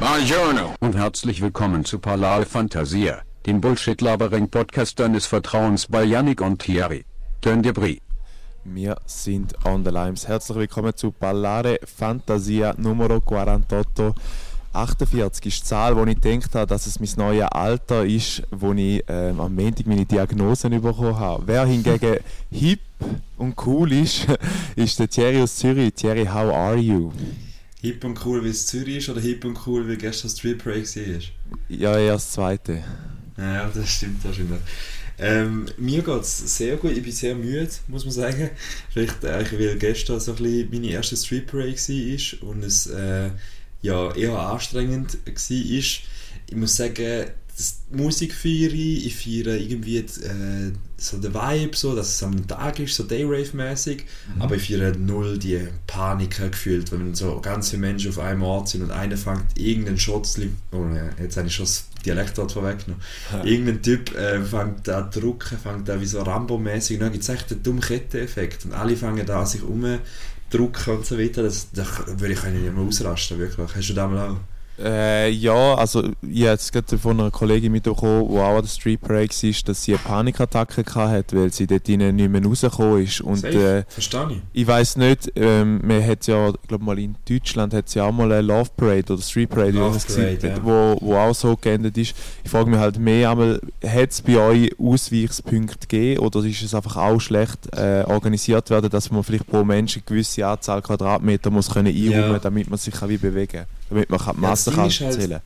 Buongiorno und herzlich willkommen zu Palal Fantasia, dem Bullshit-Labering-Podcast deines Vertrauens bei Yannick und Thierry. Turn Debris. Wir sind on the limes. Herzlich willkommen zu Ballare Fantasia Numero 48. 48 ist die Zahl, wo ich gedacht habe, dass es mein neues Alter ist, wo ich ähm, am Montag meine Diagnosen bekommen habe. Wer hingegen hip und cool ist, ist der Thierry aus Zürich. Thierry, how are you? Hip und cool, wie es Zürich ist oder hip und cool, wie gestern Street Break war? Ja, eher das Zweite. Ja, das stimmt wahrscheinlich. Ähm, mir geht es sehr gut, ich bin sehr müde, muss man sagen. Vielleicht äh, weil gestern so ein bisschen meine erste Street Break war und es äh, ja, eher anstrengend war. Ich muss sagen, das Musik feiere ich, ich feiere irgendwie äh, so den Vibe, so, dass es am Tag ist, so Dayrave-mäßig, mhm. aber ich feiere null die Panik gefühlt, wenn so ganz viele Menschen auf einem Ort sind und einer fängt irgendeinen Schotz, oh jetzt habe ich schon das Dialektwort vorweggenommen, ja. irgendein Typ äh, fängt an zu drucken, fängt an wie so Rambo-mäßig und dann gibt es echt einen dummen Ketteneffekt und alle fangen da an sich umdrucken und so weiter, das, das würde ich nicht mehr ausrasten, wirklich. Hast du das mal auch? Äh, ja, also ich habe jetzt gerade von einer Kollegin mitbekommen, die auch an der Street Parade war, dass sie eine Panikattacke hatte, weil sie dort nicht mehr rausgekommen ist. Und, äh, Verstehe ich. Ich weiß nicht, ähm, man hat ja, ich glaube mal in Deutschland hat es ja auch mal eine Love Parade oder Street Parade, Love Parade gewesen, ja. wo, wo auch so geendet ist. Ich frage mich halt mehr einmal, hat es bei euch Ausweichspunkte gegeben oder ist es einfach auch schlecht äh, organisiert werden, dass man vielleicht pro Mensch eine gewisse Anzahl Quadratmeter muss können einräumen, ja. damit man sich kann wie bewegen kann? Damit man die Masse kann halt,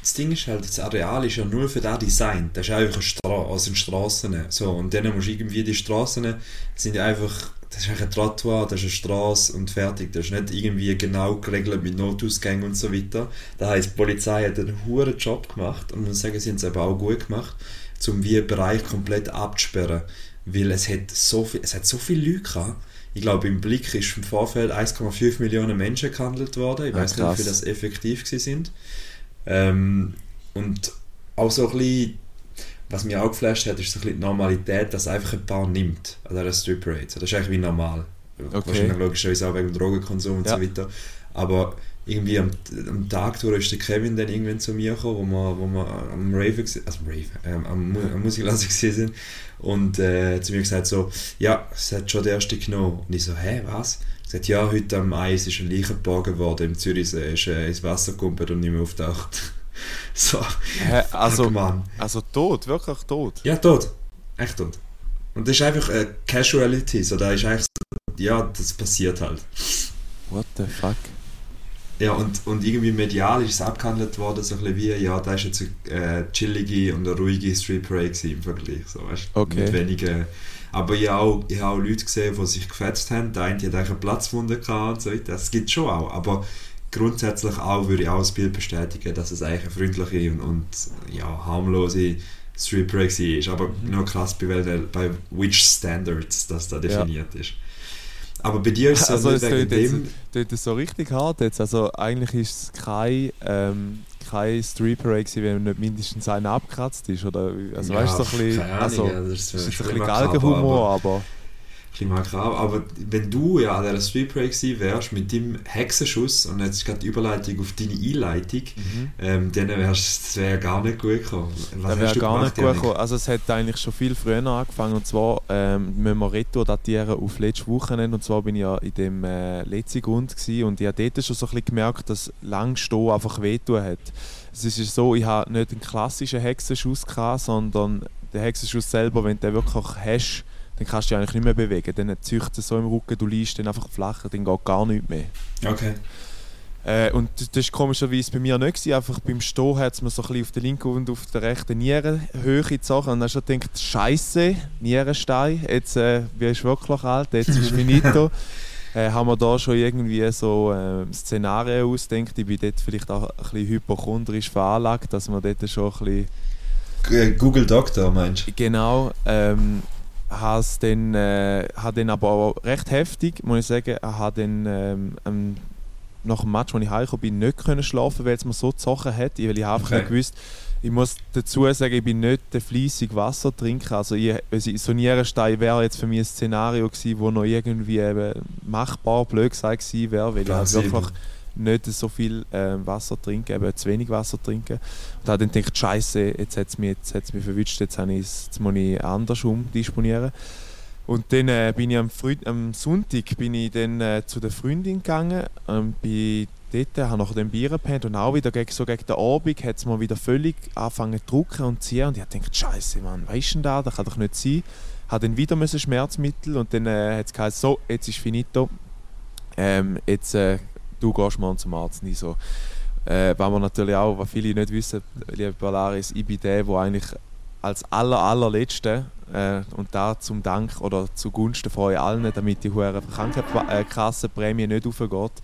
Das Ding ist halt, das Areal ist ja nur für das Design. Das ist einfach eine Straße, also Straßen. So, und dann musst du irgendwie die Straßen, sind einfach, das ist ein Trottoir, das ist eine Straße und fertig. Das ist nicht irgendwie genau geregelt mit Notausgängen und so weiter. Das heisst, die Polizei hat einen hohen Job gemacht und muss sagen, sie haben es eben auch gut gemacht, um wie Bereich komplett abzusperren. Weil es hat so viel, es hat so viele Leute gehabt, ich glaube, im Blick ist im Vorfeld 1,5 Millionen Menschen gehandelt worden. Ich ah, weiß nicht, wie das effektiv sind. Ähm, und auch so ein bisschen, was mich auch geflasht hat, ist so ein bisschen die Normalität, dass einfach ein paar nimmt an dieser Strip Parade. Das ist eigentlich wie normal. Okay. Wahrscheinlich logischerweise auch wegen Drogenkonsum und ja. so weiter. Aber irgendwie am, am Tag durch ist der Kevin dann irgendwann zu mir gekommen, wo wir, wo wir am Rave, also Rave, ähm, am, am Musiklasse sind und äh, zu mir gesagt so, ja, es hat schon der erste genommen. Und ich so, hä, was? Er sagt, ja, heute am Eis ist ein Leiche geborgen worden im Zürichsee, ist äh, ins Wasser gekumpelt und nicht mehr auftaucht. so. Hä, also, Mann. also tot, wirklich tot? Ja, tot. Echt tot. Und das ist einfach eine Casuality, so, da ist eigentlich so, ja, das passiert halt. What the fuck? Ja, und, und irgendwie medial ist es abgehandelt worden, so ein bisschen wie, ja, da ist jetzt eine äh, chillige und eine ruhige Street Parade im Vergleich, so, weißt okay. Mit wenigen... Aber ich habe auch, ich habe auch Leute gesehen, die sich gefetzt haben, der eine hat eigentlich eine Platzwunde gehabt und so weiter, das gibt es schon auch, aber grundsätzlich auch würde ich auch das Bild bestätigen, dass es eigentlich eine freundliche und, und ja, harmlose Street Parade ist, aber mhm. nur krass bei, bei which Standards das da definiert ja. ist. Aber bei dir ist es also, also wegen dem... Jetzt, das so richtig hart jetzt. Also eigentlich ist es kein, ähm, kein Street Parade gewesen, wenn nicht mindestens einer abgekratzt ist. Oder, also ja, weißt du, so ein bisschen... Also, das ist, ist ein bisschen Galgenhumor, aber... aber bisschen. Aber wenn du ja an der Street Break wärst mit deinem Hexenschuss und jetzt gerade die Überleitung auf deine Einleitung, mhm. ähm, dann wär's, das wäre gar nicht gut gekommen. Was das wäre gar gemacht, nicht gut gekommen. Also es hat eigentlich schon viel früher angefangen und zwar ähm, müssen wir Retro datieren auf letztes Wochenende und zwar bin ich ja in dem äh, letzten Grund und ich habe dort schon so ein bisschen gemerkt, dass lang stehen einfach wehtun hat. Es ist so, ich habe nicht einen klassischen Hexenschuss gehabt, sondern den Hexenschuss selber, wenn du den wirklich hast, dann kannst du dich eigentlich nicht mehr bewegen. Dann zieht es so im Rücken, du liegst dann einfach flacher, dann geht gar nichts mehr. Okay. Äh, und das war komischerweise bei mir nicht. Gewesen. Einfach beim Stehen hat es mir so ein bisschen auf der linken und auf der rechten Nierenhöhe gezogen. Und dann hast du gedacht, Scheiße, Nierenstein, jetzt äh, wirst du wirklich alt, jetzt ist finito. äh, haben wir da schon irgendwie so äh, Szenarien ausgedacht. Ich bin dort vielleicht auch ein bisschen hypochondrisch veranlagt, dass man dort schon ein bisschen... Google Doctor meinst du? Genau. Ähm, has dann, äh, hat dann aber auch recht heftig, muss ich sagen, er hat dann ähm, nach dem Match, als ich heimgekommen bin, nicht können schlafen, weil es mir so gezogen hat, weil ich einfach okay. nicht gewusst, ich muss dazu sagen, ich bin nicht der fleissig Wasser trinken. Also ich, so ein Nierenstein wäre jetzt für mich ein Szenario gewesen, wo noch irgendwie eben machbar blöd gewesen wäre, weil ich halt wirklich nicht so viel äh, Wasser trinken, eben zu wenig Wasser trinken. Und habe dann gedacht, Scheiße, jetzt hat es mich, mich verwünscht, jetzt, jetzt muss ich anders umdisponieren. Und dann äh, bin ich am, Frü am Sonntag bin ich dann, äh, zu der Freundin gegangen, ähm, bin dort, habe nach dem Bier gepennt und auch wieder gegen, so gegen den Abend hat es mir wieder völlig angefangen zu drucken und zu ziehen und ich habe gedacht, Scheiße, Mann, weißt du da, das kann doch nicht sein. Habe dann wieder müssen Schmerzmittel und dann äh, hat es so, jetzt ist finito, ähm, jetzt äh, du gehst mal zum Arzt. Nicht so. Äh, was wir natürlich auch, was viele nicht wissen, liebe Polaris, ich bin der, der eigentlich als aller, allerletzte äh, und da zum Dank oder zugunsten von euch allen, damit die hohe Krankenkassenprämie nicht aufgeht,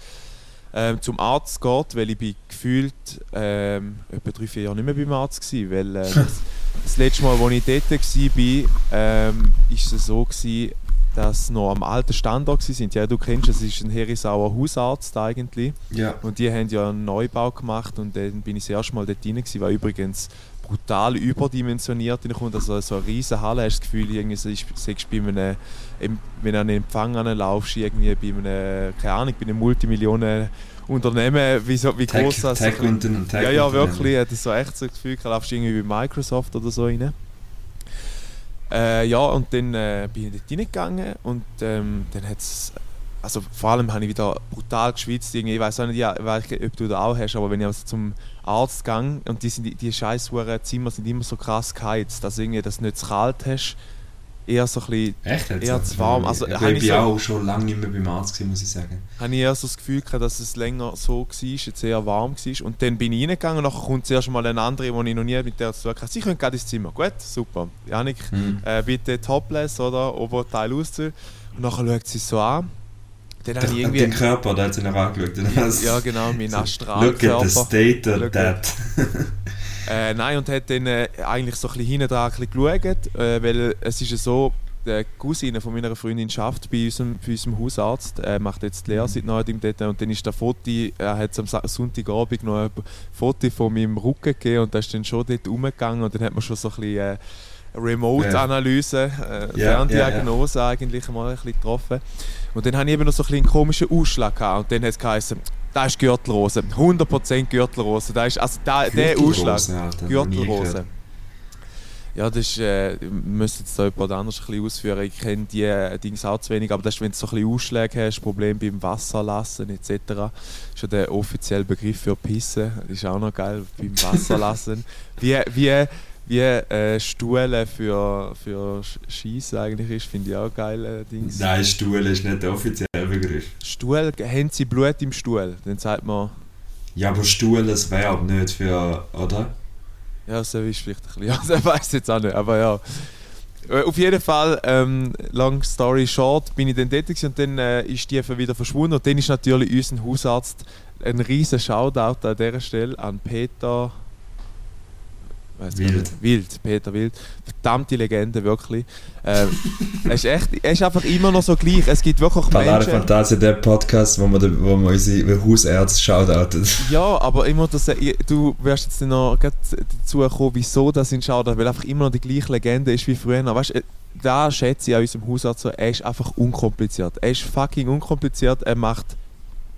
äh, zum Arzt geht, weil ich bin gefühlt äh, etwa drei, vier Jahre nicht mehr beim Arzt war, weil äh, das, das, letzte Mal, als ich dort war, ähm, ist es so gewesen, dass noch am alten Standort sind. Ja, du kennst es, ist ein Herisauer Hausarzt eigentlich. Ja. Und die haben ja einen Neubau gemacht und dann bin ich das erste Mal dort rein gewesen, war übrigens brutal überdimensioniert reinkommt. Also so eine riesige Halle, hast du das Gefühl, irgendwie sagst bei einem, wenn du an einen Empfang laufst, irgendwie bei einem, keine Ahnung, bei einem Multimillionen Unternehmen, wie, so, wie Tech, groß das Tech Ja, ja, wirklich. Hat so echt so das Gefühl, du laufst irgendwie bei Microsoft oder so rein. Äh, ja, und dann äh, bin ich dort reingegangen und ähm, dann hat es also vor allem habe ich wieder brutal geschwitzt. Ich weiß auch nicht, ja, ob du da auch hast, aber wenn ich also zum Arzt gehe und die, sind, die, die scheiß Zimmer sind immer so krass geheizt, dass, du nicht zu kalt hast, eher so ein bisschen Echt, eher zu warm. Also, ich, ich bin so, auch schon lange nicht mehr beim Arzt gewesen, muss ich sagen. Habe ich eher so das Gefühl gehabt, dass es länger so war, jetzt eher warm war. Und dann bin ich reingegangen und dann kommt zuerst mal eine andere, die ich noch nie mit der zu tun hatte. Sie können gerade ins Zimmer. Gut, super. Janik, hm. äh, bitte topless oder Oberteil ausziehen. Und dann schaut sie so an. Dann der, irgendwie, den Körper, der hat sie noch angeschaut. Ja, genau, mein Astralkörper. Look at the state of that. Äh, nein, und hat dann äh, eigentlich so ein bisschen hinten dran geschaut, äh, weil es ist ja so, die Cousine von meiner Freundin schafft bei unserem, bei unserem Hausarzt, er macht jetzt die Lehre seit neuerdem dort und dann ist der Foto, er hat am Sonntagabend noch ein Foto von meinem Rücken gegeben und da ist dann schon dort rumgegangen und dann hat man schon so ein bisschen äh, Remote-Analyse, äh, yeah, Ferndiagnose yeah, yeah. eigentlich mal ein bisschen getroffen. Und dann habe ich eben noch so ein bisschen einen komischen Ausschlag gehabt und dann hat es geheißen, da ist Gürtelrose, 100% Gürtelrose, da ist, also da, der Ausschlag, Alter, Gürtelrose. Ja, das ist, äh, müsste jetzt da jemand anders ein bisschen ausführen. Ich kenne die äh, Dinge auch zu wenig, aber das ist, wenn du so ein bisschen Ausschläge hast, Problem beim Wasserlassen etc. Das ist ja der offizielle Begriff für Pissen. Das ist auch noch geil, beim Wasserlassen. wie, wie, wie äh, Stuhle für, für Schießen eigentlich ist, finde ich auch geil. Dings. Nein, Stuhl ist nicht der offizielle Begriff. Stuhl, haben sie Blut im Stuhl? Dann sagt man. Ja, aber Stuhl ist Verb nicht für, oder? Ja, so ist vielleicht ein bisschen. Ja, ich weiß jetzt auch nicht, aber ja. Äh, auf jeden Fall, ähm, long story short, bin ich dann dort und dann äh, ist die wieder verschwunden. Und dann ist natürlich unser Hausarzt ein riesen Shoutout an dieser Stelle an Peter Wild. Wild, Peter Wild. Verdammte Legende, wirklich. Ähm, er, ist echt, er ist einfach immer noch so gleich. Es gibt wirklich Palare Menschen... Fantasie, der Podcast, wo man, wo man unsere Hausärzte shoutoutet. Ja, aber immer das, du wirst jetzt noch dazu kommen, wieso das in Shoutout, weil einfach immer noch die gleiche Legende ist wie früher. Weißt, da schätze ich an unserem Hausarzt so, er ist einfach unkompliziert. Er ist fucking unkompliziert, er macht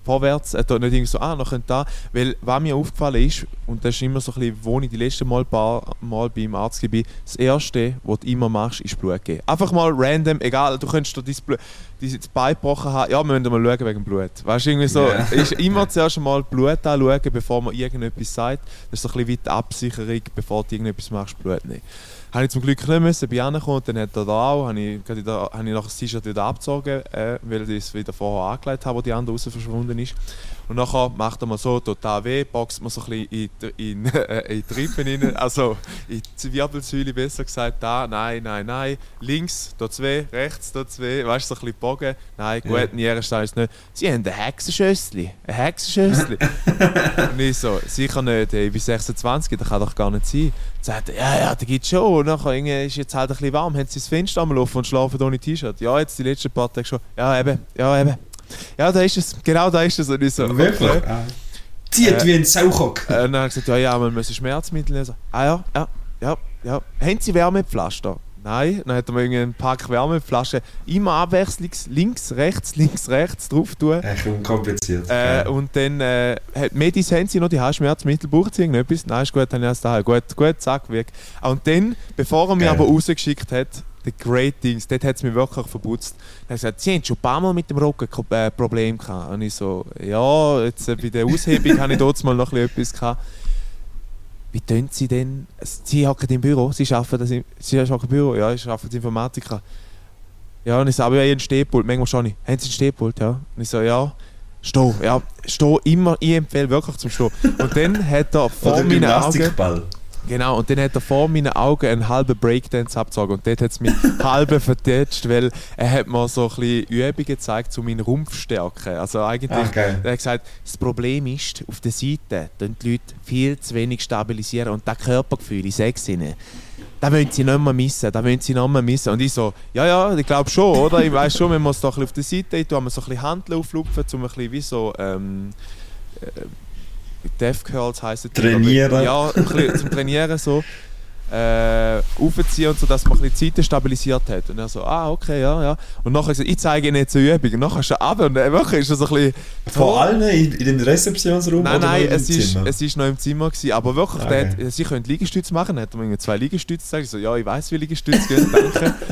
vorwärts, äh, nicht irgendwie so, ah, noch da. Weil, was mir aufgefallen ist, und das ist immer so ein bisschen, wo ich die letzten Mal, paar Mal beim Arzt war, das Erste, was du immer machst, ist Blut geben. Einfach mal random, egal, du könntest dir dein, Blut, dein Bein gebrochen haben, ja, wir müssen mal schauen wegen Blut. Weißt du, irgendwie so, yeah. ist immer zuerst mal Blut anschauen, bevor man irgendetwas sagt. Das ist so ein bisschen wie die Absicherung, bevor du irgendetwas machst, Blut nehmen habe ich zum Glück nicht müssen, bin angekommen, dann hat er da auch, habe ich, habe ich nachher das T-Shirt wieder abgezogen, äh, weil ich es wieder vorher angelegt habe, wo die andere raus verschwunden ist. Und nachher macht er mal so total weh, boxt man so ein bisschen in, in, äh, in die Rippen rein, also in die Wirbelsäule besser gesagt, da, nein, nein, nein, links, da zwei, rechts, da zwei, weißt du, so ein bisschen bogen, nein, gut, ja. nie ist nicht. Sie haben ein Hexenschössli, ein Hexenschössli. und ich so, sicher nicht, ey, ich bin 26, das kann doch gar nicht sein. Sagt er, ja, ja, da gibt es schon. Und nachher ist jetzt halt ein bisschen warm, haben sie das Fenster am Laufen und schlafen ohne T-Shirt. Ja, jetzt die letzten paar Tage schon. Ja, eben, ja, eben. Ja, da ist es. Genau da ist es. Und ich so, Wirklich? Okay. Ah. Zieht äh, wie ein Sauchock. Äh, und dann hat er gesagt, ja, ja, man muss Schmerzmittel nehmen. ah ja, ja, ja, ja. Haben Sie Wärmepflaster? Nein, dann hat er mir einen Pack Wärmeflaschen immer abwechslungs links, rechts, links, rechts drauf tun. Echt unkompliziert. Äh, und dann äh, hat Medis haben sie noch, die hast Schmerzmittel, braucht sie irgendetwas? Nein, ist gut, dann habe ich das daheim. Gut, gut, zack, weg. Und dann, bevor er mich Geil. aber rausgeschickt hat, The Great Things, dort hat es mich wirklich verputzt. Er hat gesagt, sie haben schon ein paar Mal mit dem Rücken äh, Probleme gehabt. Und ich so, ja, jetzt äh, bei der Aushebung habe ich dort mal noch ein bisschen etwas gehabt. Wie tun Sie denn? Sie hocken im Büro, Sie arbeiten das im, Sie arbeiten im Büro, ja, ich arbeite als Informatiker. Ja, und ich sage, aber ja, ich habe einen Stehpult, manchmal schon nicht. Haben Sie einen Stehpult, ja? Und ich so, ja. Steh, ja, steh immer, ich empfehle wirklich zum Stehen. Und dann hat er vor meinen Augen... Genau, und dann hat er vor meinen Augen einen halben Breakdance abgezogen und dort hat es mich halb vertätscht, weil er hat mir so ein bisschen Übungen gezeigt zu meinen Rumpfstärken. Also eigentlich, geil. er hat gesagt, das Problem ist, auf der Seite tun die Leute viel zu wenig stabilisieren und das Körpergefühl, ich sage es ihnen, das wollen sie nicht mehr missen, das wollen sie nicht mehr missen. Und ich so, ja, ja, ich glaube schon, oder? Ich weiß schon, wenn man es da ein bisschen auf der Seite tun, man so ein bisschen Handeln auflupfen, um ein bisschen wie so, ähm, äh, Death Curls heisst es. Trainieren. Ja, zum Trainieren so. Äh, aufziehen und so, dass man ein bisschen die Seite stabilisiert hat. Und er so, ah, okay, ja, ja. Und nachher so, ich zeige Ihnen jetzt eine Übung. Und nachher ist er runter und wirklich ist er so ein bisschen... Von allen in, in den Rezeptionsraum Nein, oder nein, es ist, Zimmer? es ist noch im Zimmer gewesen, aber wirklich, der okay. hat, sie können Liegestütze machen, hat er mir irgendwie zwei Liegestütze gesagt, ich so, ja, ich weiß, wie Liegestütze gehen, danke.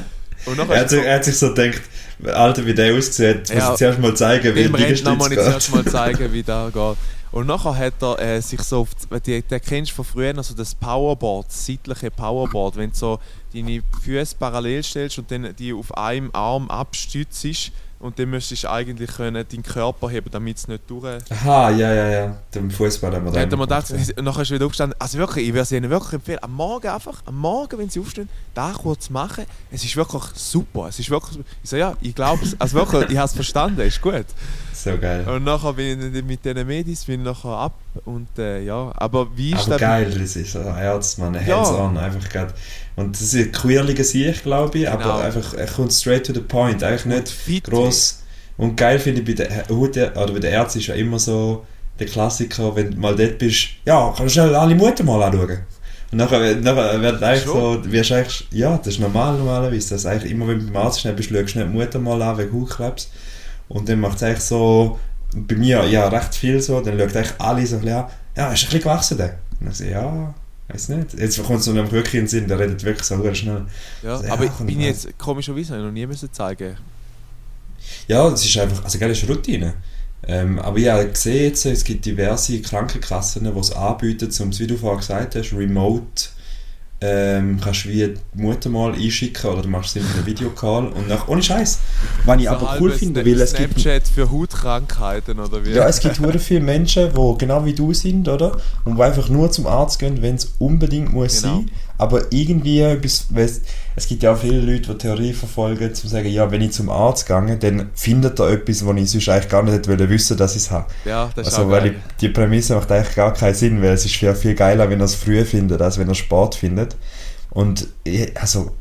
Und Er hat, sich, er er hat sich so gedacht, Alter, wie der aussieht, muss Ja, ich zuerst mal zeigen, wie Dem die Rentner muss ich zuerst Liegestütze mal geht. zeigen, wie das geht. Und nachher hat er äh, sich so auf, die, den kennst du von früher, also das Powerboard, das seitliche Powerboard, wenn du so deine Füße parallel stellst und dann die auf einem Arm abstützt und dann müsstest du eigentlich können deinen Körper heben, damit es nicht durch... Aha, ja, ja, ja. Dem Fußball haben wir Dann er mir gemacht, gedacht, und nachher ist er wieder aufgestanden. Also wirklich, ich würde es Ihnen wirklich empfehlen, am Morgen einfach, am Morgen, wenn Sie aufstehen, da kurz machen. Es ist wirklich super. Es ist wirklich, ich so, ja, ich glaube es, also wirklich, ich habe es verstanden, ist gut. So geil. Und nachher bin ich mit diesen Medis bin nachher ab und äh, ja, aber wie ist Aber das? geil, das ist ein Arzt, man, Ja. hands-on, einfach grad. Und das ist ein queerliger Sieg, glaube ich, Genau. aber einfach, er kommt straight to the point, eigentlich nicht fit gross. Und geil finde ich bei der Haut, oder bei der Ärzten ist ja immer so der Klassiker, wenn du mal dort bist, ja, kannst du schnell alle Mutter mal anschauen. Und nachher, nachher wird eigentlich so, wirst du eigentlich, ja, das ist normal normalerweise, dass eigentlich immer, wenn du beim Arzt schnell bist, schaust du schnell die Mutter mal an wegen Hautkrebs. Und dann macht es eigentlich so, bei mir ja recht viel so, dann schaut eigentlich alle so ein bisschen an, ja, ist ein bisschen gewachsen der? Und dann so, ja, weiß nicht. Jetzt kommt es so wirklich in den Sinn, der redet wirklich so schnell. Ja, Ja, aber ich bin ja. jetzt komischerweise noch nie müssen zeigen. Ja, das ist einfach, also geil, das ist Routine. Ähm, aber ich habe gesehen jetzt, es gibt diverse Krankenkassen, die es anbieten, um wie du vorhin gesagt hast, remote ähm, kannst du wie die Mutter mal einschicken oder du machst es in einem Videocall und nach, ohne Scheiß. Was ich So aber cool finde, weil es gibt Snapchat für Hautkrankheiten oder wie? Ja, es gibt sehr viele Menschen, die genau wie du sind, oder? Und die einfach nur zum Arzt gehen, wenn es unbedingt muss Genau. sein. Aber irgendwie, bis, weiss, es gibt ja auch viele Leute, die Theorie verfolgen, zu sagen, ja, wenn ich zum Arzt gehe, dann findet er etwas, was ich sonst eigentlich gar nicht hätte wollen wissen, dass ich es habe. Ja, das ist Also, auch weil ich, die Prämisse macht eigentlich gar keinen Sinn, weil es ist viel, viel geiler, wenn er es früh findet, als wenn er Sport findet. Und ich, also,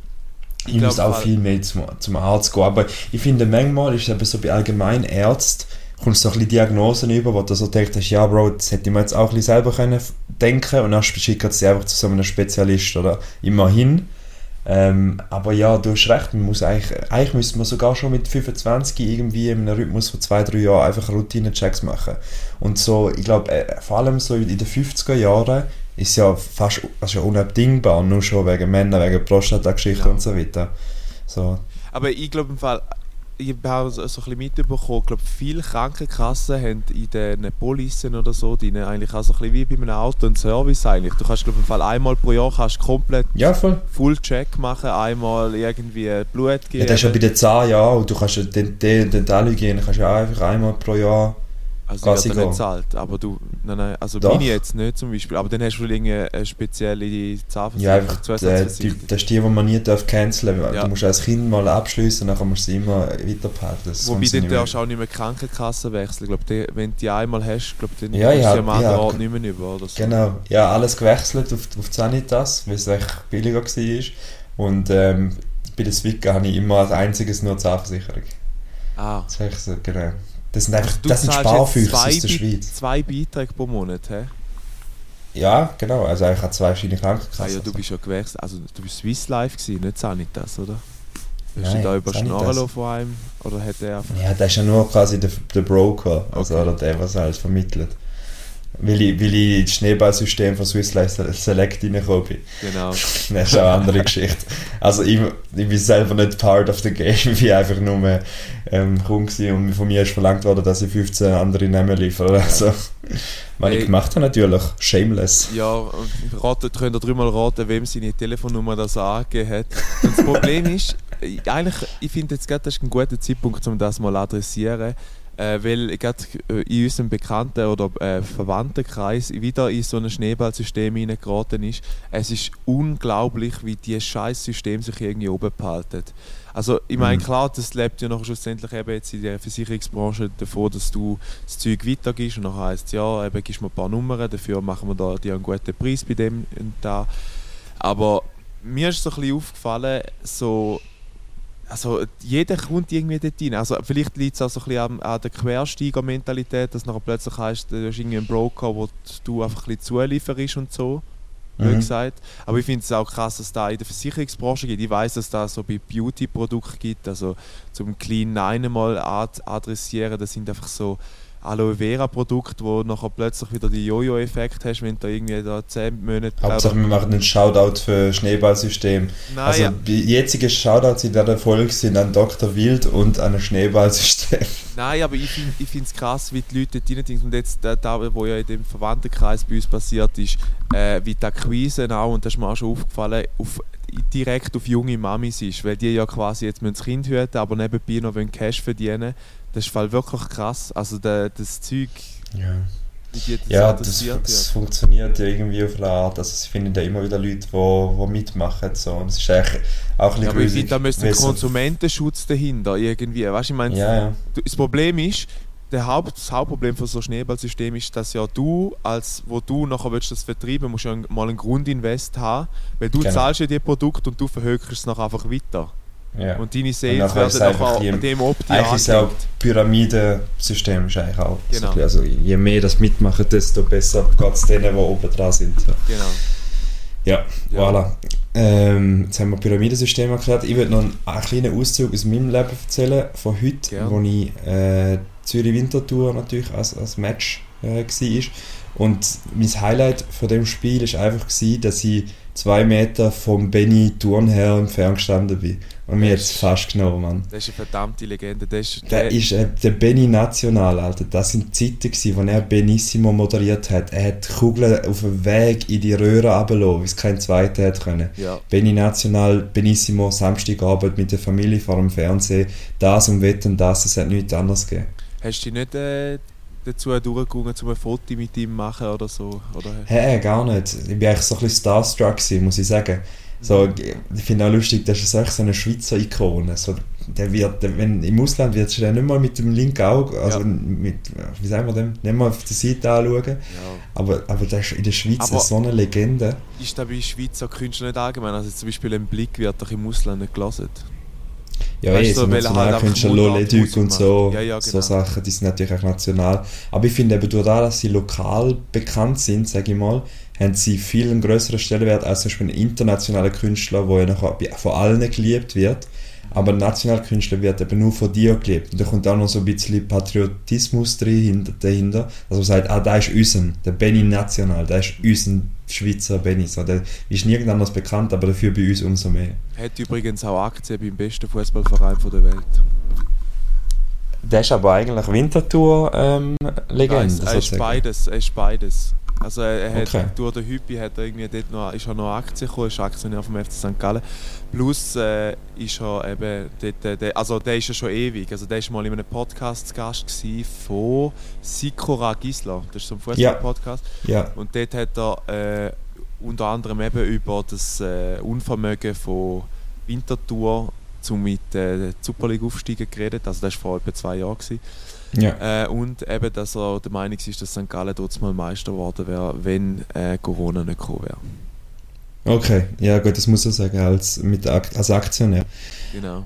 ich, Ich muss auch viel mehr zum, zum Arzt gehen. Aber ich finde, manchmal ist es eben so bei allgemeinen Ärzten, kommst du so ein bisschen Diagnosen über, wo du so denkst, ja Bro, das hätte ich mir jetzt auch ein bisschen selber können denken und dann schickt sie einfach zu so einem Spezialist oder immerhin. Ähm, aber ja, du hast recht, man muss eigentlich, eigentlich müsste man sogar schon mit 25 irgendwie in einem Rhythmus von zwei, drei Jahren einfach Routine-Checks machen. Und so, ich glaube, äh, vor allem so in den 50er Jahren ist ja fast also ja unabdingbar, nur schon wegen Männern, wegen Prostata-Geschichten Ja. und so weiter. So, Aber ich glaube im Fall, ich habe so, ein bisschen mitbekommen, ich glaube, viele Krankenkassen haben in den Policen oder so, die eigentlich auch so ein bisschen wie bei einem Auto einen Service eigentlich. Du kannst glaube im Fall einmal pro Jahr kannst komplett ja, voll. Full Check machen, einmal irgendwie Blut geben. Ja, das ist ja bei den Zahn, ja, und du kannst ja den, den Dentalhygiene kannst ja auch einfach einmal pro Jahr. Also quasi er gehen. nicht zahlt, aber du, nein, nein, also Doch. bin ich jetzt nicht zum Beispiel, aber dann hast du eine spezielle Ja, Zahnversicherung, einfach, die, das ist die, die man nie darf canceln darf. Ja. Du musst als Kind mal abschließen, dann musst du sie immer weiterbehalten. Das Wobei dann darfst du auch nicht mehr Krankenkasse wechseln. Ich glaube, die, wenn du die einmal hast, glaub, dann Ja, kommst du ja, sie am anderen ja. Ort nicht mehr über. Oder so. Genau, ja, alles gewechselt auf, auf Sanitas, weil es echt billiger war. Und ähm, bei der Swicka habe ich immer als einziges nur Zahnversicherung. Ah. Das ist so, genau. Das sind einfach Du das sind Sparfüchse zwei aus der Schweiz. Zwei Beiträge pro Monat, hä? Ja, genau. Also eigentlich hat zwei verschiedene Krankenkassen. Ah, ja, du bist ja gewechselt. Also du bist Swiss Life gewesen, nicht Sanitas, oder? Bist Nein, du da überschnorren von einem? Oder hat er. Ja, das ist ja nur quasi der, der Broker, also Okay. oder der, was halt vermittelt. Weil ich, weil ich ins Schneeballsystem von Swiss Life Select reingekommen bin. Genau. Das ist auch eine andere Geschichte. Also ich, ich bin selber nicht part of the game, ich bin einfach nur ähm, Kunde gewesen und von mir ist verlangt worden, dass ich 15 andere Namen liefere. Also, was ich gemacht habe natürlich, shameless. Ja, und ratet, könnt ihr dreimal raten, wem seine Telefonnummer das angegeben hat. Und das Problem ist, ich- eigentlich, ich finde jetzt gerade, das ist ein guter Zeitpunkt, um das mal adressieren. Äh, weil gerade äh, in unserem Bekannten- oder äh, Verwandtenkreis wieder in so ein Schneeballsystem hineingeraten ist. Es ist unglaublich, wie dieses scheiß System sich irgendwie oben behalten. Also ich meine, Mhm. klar, das lebt ja noch schlussendlich eben jetzt in der Versicherungsbranche davon, dass du das Zeug weitergibst und dann heisst es, ja, eben gibst mir ein paar Nummern, dafür machen wir da dir einen guten Preis bei dem und da. Aber mir ist so ein bisschen aufgefallen, so also jeder kommt irgendwie dort rein. Also vielleicht liegt es auch so ein bisschen an, an der Quersteiger-Mentalität, dass nachher plötzlich heißt, du hast irgendwie einen Broker, wo du einfach ein bisschen zulieferst und so. Wie Mhm. gesagt. Aber ich finde es auch krass, dass es da in der Versicherungsbranche gibt. Ich weiß, dass da so bei Beauty-Produkten gibt, also zum Clean 9 mal ad adressieren, das sind einfach so Aloe Vera Produkte, wo nachher plötzlich wieder die Jojo-Effekt hast, wenn du irgendwie da 10 Monate Hauptsache wir machen einen Shoutout für Schneeballsystem. Nein, also ja. die jetzigen Shoutouts in der Folge sind an Dr. Wild und an ein Schneeballsystem. Nein, aber ich finde es krass, wie die Leute dort rein Und jetzt, da, da, wo ja in dem Verwandtenkreis bei uns passiert ist, äh, wie die Akquise auch, und das ist mir auch schon aufgefallen, auf, direkt auf junge Mamis ist. Weil die ja quasi jetzt müssen das Kind hüten, aber nebenbei noch wollen Cash verdienen. Das ist voll wirklich krass. Also der, das Zeug, Ja. die das Ja, das, das funktioniert ja irgendwie auf eine Art. Also es finden ja immer wieder Leute, die, die mitmachen. So. Und es ist eigentlich auch ein Ja, aber ich finde, da müsste ein Konsumentenschutz dahinter irgendwie. Weißt du, ich meine, Ja, ja. Das Problem ist, der Haupt, das Hauptproblem von so einem Schneeballsystem ist, dass ja du, als wo du nachher willst das vertreiben musst du ja mal einen Grundinvest haben, weil du Genau. zahlst ja die Produkte und du verhökerst es nachher einfach weiter. Ja. Und deine Sales ist werden nachher an dem Opti Eigentlich ist auch. Pyramidensystem ist eigentlich auch. so Genau. bisschen- Also je mehr das mitmachen, desto besser geht es denen, die oben dran sind. So. Genau. Ja, Ja. voilà. Ähm, jetzt haben wir Pyramidensystem erklärt. Ich würde noch einen, einen kleinen Auszug aus meinem Leben erzählen, von heute, Gerne. wo ich äh, Zürich Wintertour natürlich als, als Match äh, war. Und mein Highlight von dem Spiel ist einfach gewesen, dass ich zwei Meter vom Benny Turnherr entfernt gestanden bin. Und mir jetzt ist- fast genommen, Mann. Das ist eine verdammte Legende. Das ist, Der ist äh, der Benny National, Alter. Das sind Zeiten, gewesen, wo er Benissimo moderiert hat. Er hat Kugeln auf dem Weg in die Röhre runtergelassen, wie es kein zweiter hätte können. ja. Benny National, Benissimo, Samstagabend mit der Familie vor dem Fernsehen. Das und Wetten, das, es hat nichts anderes gegeben. Hast du dich nicht äh, dazu durchgegangen, um ein Foto mit ihm zu machen oder so? Oder? Hä, gar nicht. Ich bin eigentlich so ein bisschen starstruck gewesen, muss ich sagen. So, ich finde auch lustig, das ist echt so eine Schweizer Ikone. So, der wird, wenn, Im Ausland wird der nicht mal mit dem linken Auge, also Ja. mit, wie sagen wir dem, nicht mal auf der Seite anschauen. Ja. Aber, aber der ist in der Schweiz Aber- so eine Legende. Ist da bei Schweizer Künstlern nicht allgemein? Also zum Beispiel ein Blick wird doch im Ausland nicht gelesen. Ja, Weißt du, so halt Nationalkünstler, einfach Lole Mundart Duc und so. Ja, ja, so genau. Sachen, die sind natürlich auch national. Aber ich finde eben durch das, dass sie lokal bekannt sind, sage ich mal, haben sie viel einen größeren Stellenwert als zum Beispiel ein internationaler Künstler, der ja nachher von allen geliebt wird. Aber ein nationaler Künstler wird eben nur von dir geliebt. Und da kommt auch noch so ein bisschen Patriotismus drin, dahinter. Also man sagt, ah, der ist unser, der Benny National, der ist unser Schweizer Benny. So, der ist nirgend anders bekannt, aber dafür bei uns umso mehr. Hat übrigens auch Aktien beim besten Fußballverein der Welt. Der ist aber eigentlich Wintertour-Legende. Nein, er ist beides. Er ist beides. Also er, er Okay. hat durch den Hüppi hat er irgendwie dort noch, ist er noch Aktien gekommen, ist Aktionär vom FC St. Gallen. Plus äh, ist er eben dort, äh, also der ist ja schon ewig. Also der ist mal in einem Podcast Gast von Sikora Gisler. Das ist so ein Fußball-Podcast. Ja, Und dort hat er äh, unter anderem eben über das äh, Unvermögen von Winterthur zum mit äh, der Super League aufsteigen geredet. Also das war vor etwa zwei Jahren. Gewesen. Ja. Äh, und eben, dass er der Meinung ist, dass St. Gallen dort mal Meister geworden wäre, wenn äh, Corona nicht gekommen wäre. Okay, ja gut, das muss er sagen, als, mit als Aktionär. Genau.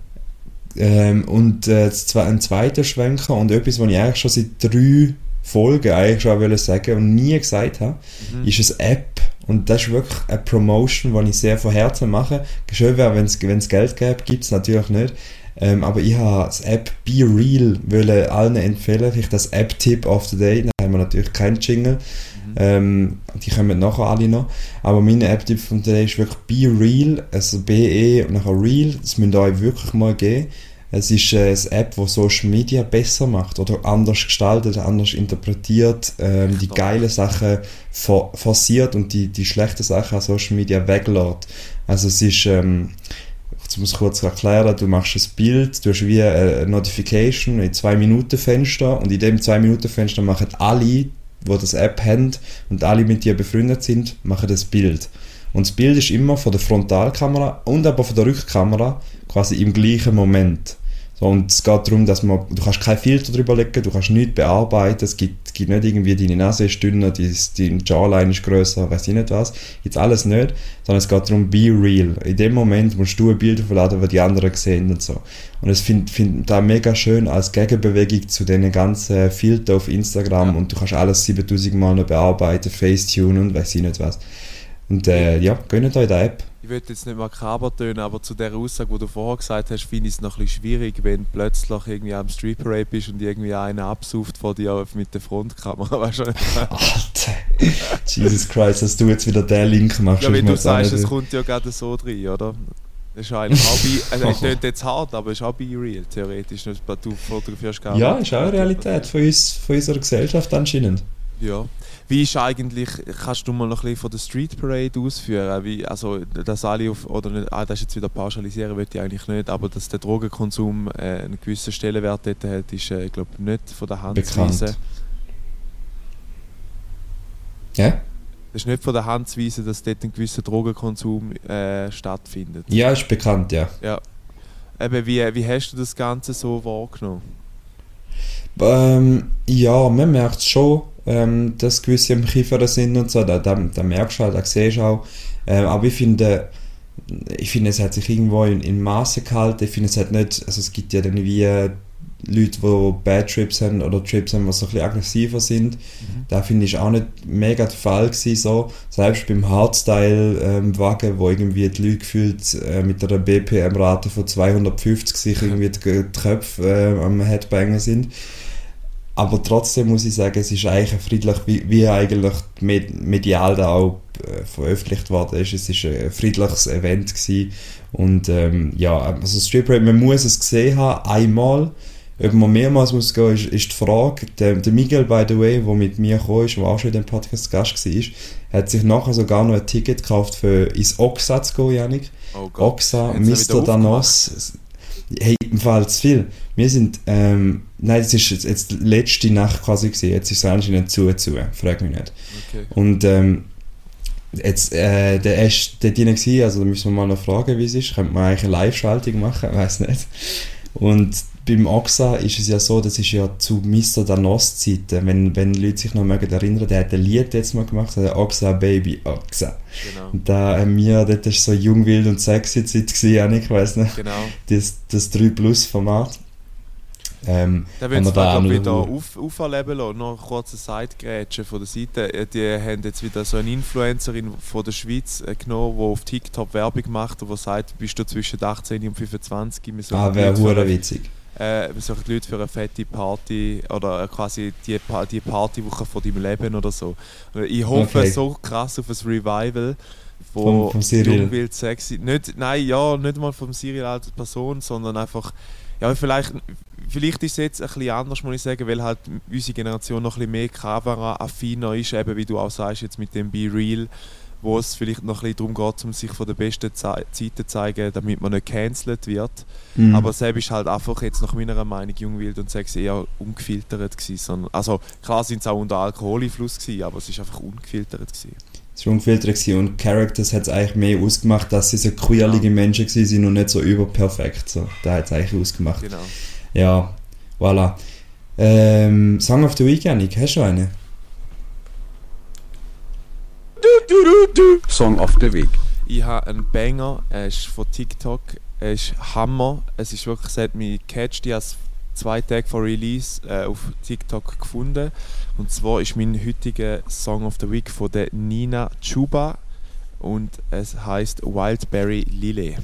Ähm, und äh, ein zweiter Schwenker und etwas, was ich eigentlich schon seit drei, Folgen eigentlich schon wollte sagen und nie gesagt habe, mhm. ist eine App. Und das ist wirklich eine Promotion, die ich sehr von Herzen mache. Schön wäre, wenn es Geld gäbe, gibt es natürlich nicht. Ähm, aber ich habe das App Be Real wollen allen empfehlen. Vielleicht das App-Tipp of the Day. Da haben wir natürlich keinen Jingle. Mhm. Ähm, die kommen nachher alle noch. Aber mein App-Tipp von der Day ist wirklich Be Real. Also B-E und nachher Real. Das müsst ihr euch wirklich mal geben. Es ist äh, eine App, die Social Media besser macht oder anders gestaltet, anders interpretiert, ähm, die geile Sachen for forciert und die, die schlechten Sachen an Social Media weglässt. Also es ist, ähm, ich muss kurz erklären, du machst ein Bild, du hast wie eine Notification in 2 Minuten Fenster und in dem 2 Minuten Fenster machen alle, die das App haben und alle mit dir befreundet sind, machen das Bild. Und das Bild ist immer von der Frontalkamera und aber von der Rückkamera quasi im gleichen Moment. So, und es geht darum, dass man, du kannst kein Filter drüber legen, du kannst nichts bearbeiten, es gibt, gibt nicht irgendwie, deine Nase ist dünner, deine Jawline ist grösser, weiß ich nicht was, jetzt alles nicht, sondern es geht darum, be real. In dem Moment musst du ein Bild aufladen, was die anderen sehen und so. Und das finde find da mega schön als Gegenbewegung zu den ganzen Filtern auf Instagram und du kannst alles 7000 Mal noch bearbeiten, Facetune und weiß ich nicht was. Und äh, ja, gönnt euch die App ich will jetzt nicht makaber tönen, aber zu der Aussage, die du vorher gesagt hast, finde ich es noch ein bisschen schwierig, wenn plötzlich irgendwie am Street Parade bist und irgendwie einer absucht vor dir mit der Frontkamera, weißt du? Alter, Jesus Christ, dass du jetzt wieder den Link machst. Ja, wenn du sagst, es kommt ja gerade so drin, oder? Das ist eigentlich auch bei, also es klingt jetzt hart, aber es ist auch bei real, theoretisch. Du fotografierst gar Ja, ist auch eine Realität von, uns, von unserer Gesellschaft anscheinend. Ja. Wie ist eigentlich, kannst du mal noch ein bisschen von der Street Parade ausführen? Wie, also, dass alle auf, oder nicht, ah, das jetzt wieder pauschalisieren, würde ich eigentlich nicht, aber dass der Drogenkonsum äh, einen gewissen Stellenwert dort hat, ist, äh, glaube nicht von der Hand zu weisen. Ja? Das ist nicht von der Hand zu weisen, dass dort ein gewisser Drogenkonsum äh, stattfindet. Ja, ist bekannt, ja. Ja. Eben, wie, wie hast du das Ganze so wahrgenommen? Ähm, ja, man merkt es schon ähm, dass gewisse am Kiefer sind und so, da, da, da merkst du halt, da siehst du auch. Ähm, aber ich finde, ich finde, es hat sich irgendwo in, in Maße gehalten. Ich finde, es hat nicht, also es gibt ja dann wie Leute, die Bad Trips haben oder Trips haben, die so ein bisschen aggressiver sind. Mhm. Da finde ich auch nicht mega der Fall gewesen, so. Selbst beim Hardstyle-Wagen, ähm, wo irgendwie die Leute gefühlt äh, mit einer BPM-Rate von 250 sich irgendwie die, die Köpfe äh, am Headbangen sind. Aber trotzdem muss ich sagen, es ist eigentlich friedlich, wie, wie eigentlich medial da auch äh, veröffentlicht worden ist. Es war ein friedliches Event gewesen. Und ähm, ja, also Strip Rate, man muss es gesehen haben, einmal. Ob man mehrmals muss gehen, ist, ist die Frage. Der, der Miguel, by the way, der mit mir gekommen ist, der auch schon in dem Podcast Gast war, hat sich nachher sogar noch ein Ticket gekauft, für ins Oxa zu gehen, Janik. Oh Oxa, Mr. Danos. Hey, im Fall zu viel. Wir sind, ähm, nein, das ist jetzt die letzte Nacht quasi gewesen. Jetzt ist es anscheinend zu, zu. Frag mich nicht. Okay. Und, ähm, jetzt, äh, der ist dort drin gewesen, also da müssen wir mal noch fragen, wie es ist. Könnte man eigentlich eine Live-Schaltung machen? Weiß nicht. Und beim Oxa ist es ja so, das ist ja zu Mr. Danos-Zeiten, wenn, wenn Leute sich noch mögen erinnern, der hat ein Lied jetzt mal gemacht, der Oxa Baby Oxa. Genau. Und da haben wir, dort war so jung, wild und sexy Zeit gewesen, ich weiß nicht, genau. das, das 3-Plus-Format. Ähm, da wollen wir da wieder auf, auferleben lassen. Noch ein kurzer Seitgrätsche von der Seite. Äh, die haben jetzt wieder so eine Influencerin von der Schweiz äh, genommen, die auf TikTok Werbung macht und die sagt, bist du zwischen 18 und 25. Wir ah, wäre witzig äh, wir suchen Leute für eine fette Party oder quasi die, die Partywoche von deinem Leben oder so. Ich hoffe okay. so krass auf ein Revival von vom, vom Serial. Sexy. Nicht, nein, ja, nicht mal vom Serial als Person, sondern einfach, ja, vielleicht, vielleicht ist es jetzt ein bisschen anders, muss ich sagen, weil halt unsere Generation noch ein bisschen mehr Kamera-affiner ist, eben wie du auch sagst, jetzt mit dem Be Real wo es vielleicht noch ein bisschen darum geht, um sich von der besten Ze Zeiten zu zeigen, damit man nicht gecancelt wird. Mhm. Aber selbst ist halt einfach jetzt nach meiner Meinung Jungwild und Sex eher ungefiltert gewesen. Also klar sind es auch unter Alkoholeinfluss gewesen, aber es ist einfach ungefiltert gewesen. Es war ungefiltert gewesen und Characters hat es eigentlich mehr ausgemacht, dass sie so queerlige genau. Menschen sind und nicht so überperfekt. So, da hat es eigentlich ausgemacht. Genau. Ja, voilà. Ähm, Song of the Week, Janik, hast du eine? Du, du, du, Song of the Week. Ich habe einen Banger, er ist von TikTok, er ist Hammer. Es ist wirklich, es hat mich gecatcht. Ich habe zwei Tage vor Release äh, auf TikTok gefunden. Und zwar ist mein heutiger Song of the Week von der Nina Chuba und es heißt Wildberry Lily.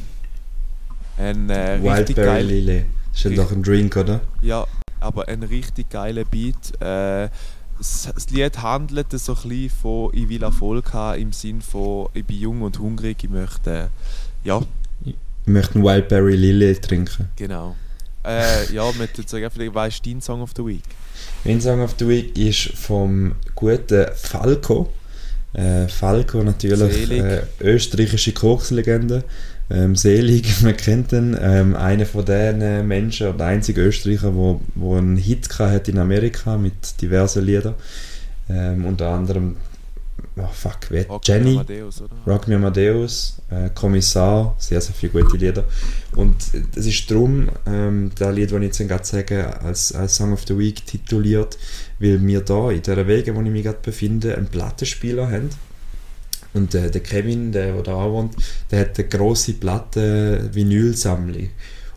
Ein äh, Wildberry Lily. Ist ja doch ein Drink, oder? Ja, aber ein richtig geiler Beat. Äh, das Lied handelt so ein bisschen von «Ich will Erfolg haben» im Sinn von «Ich bin jung und hungrig, ich möchte...» ja. Ich möchte einen Wildberry Lily trinken. Genau. Äh, ja, mit vielleicht weißt du deinen Song of the Week? Mein Song of the Week ist vom guten Falco. Äh, Falco natürlich äh, österreichische Kochslegende ähm, selig, man kennt ihn, ähm, einer von den Menschen, oder der einzige Österreicher, wo, wo einen Hit hat in Amerika mit diversen Liedern. Ähm, unter anderem, oh fuck, wer? Rock Jenny, Amadeus? Rock Me Amadeus, äh, Kommissar, sehr, sehr viele gute Lieder. Und es ist darum, ähm, das Lied, das ich jetzt gerade sage, als, als Song of the Week tituliert, weil wir da in der Wege, wo ich mich gerade befinde, einen Plattenspieler haben und äh, der Kevin, der, der da auch wohnt, der hat eine grosse Platte Vinylsammlung. Ja.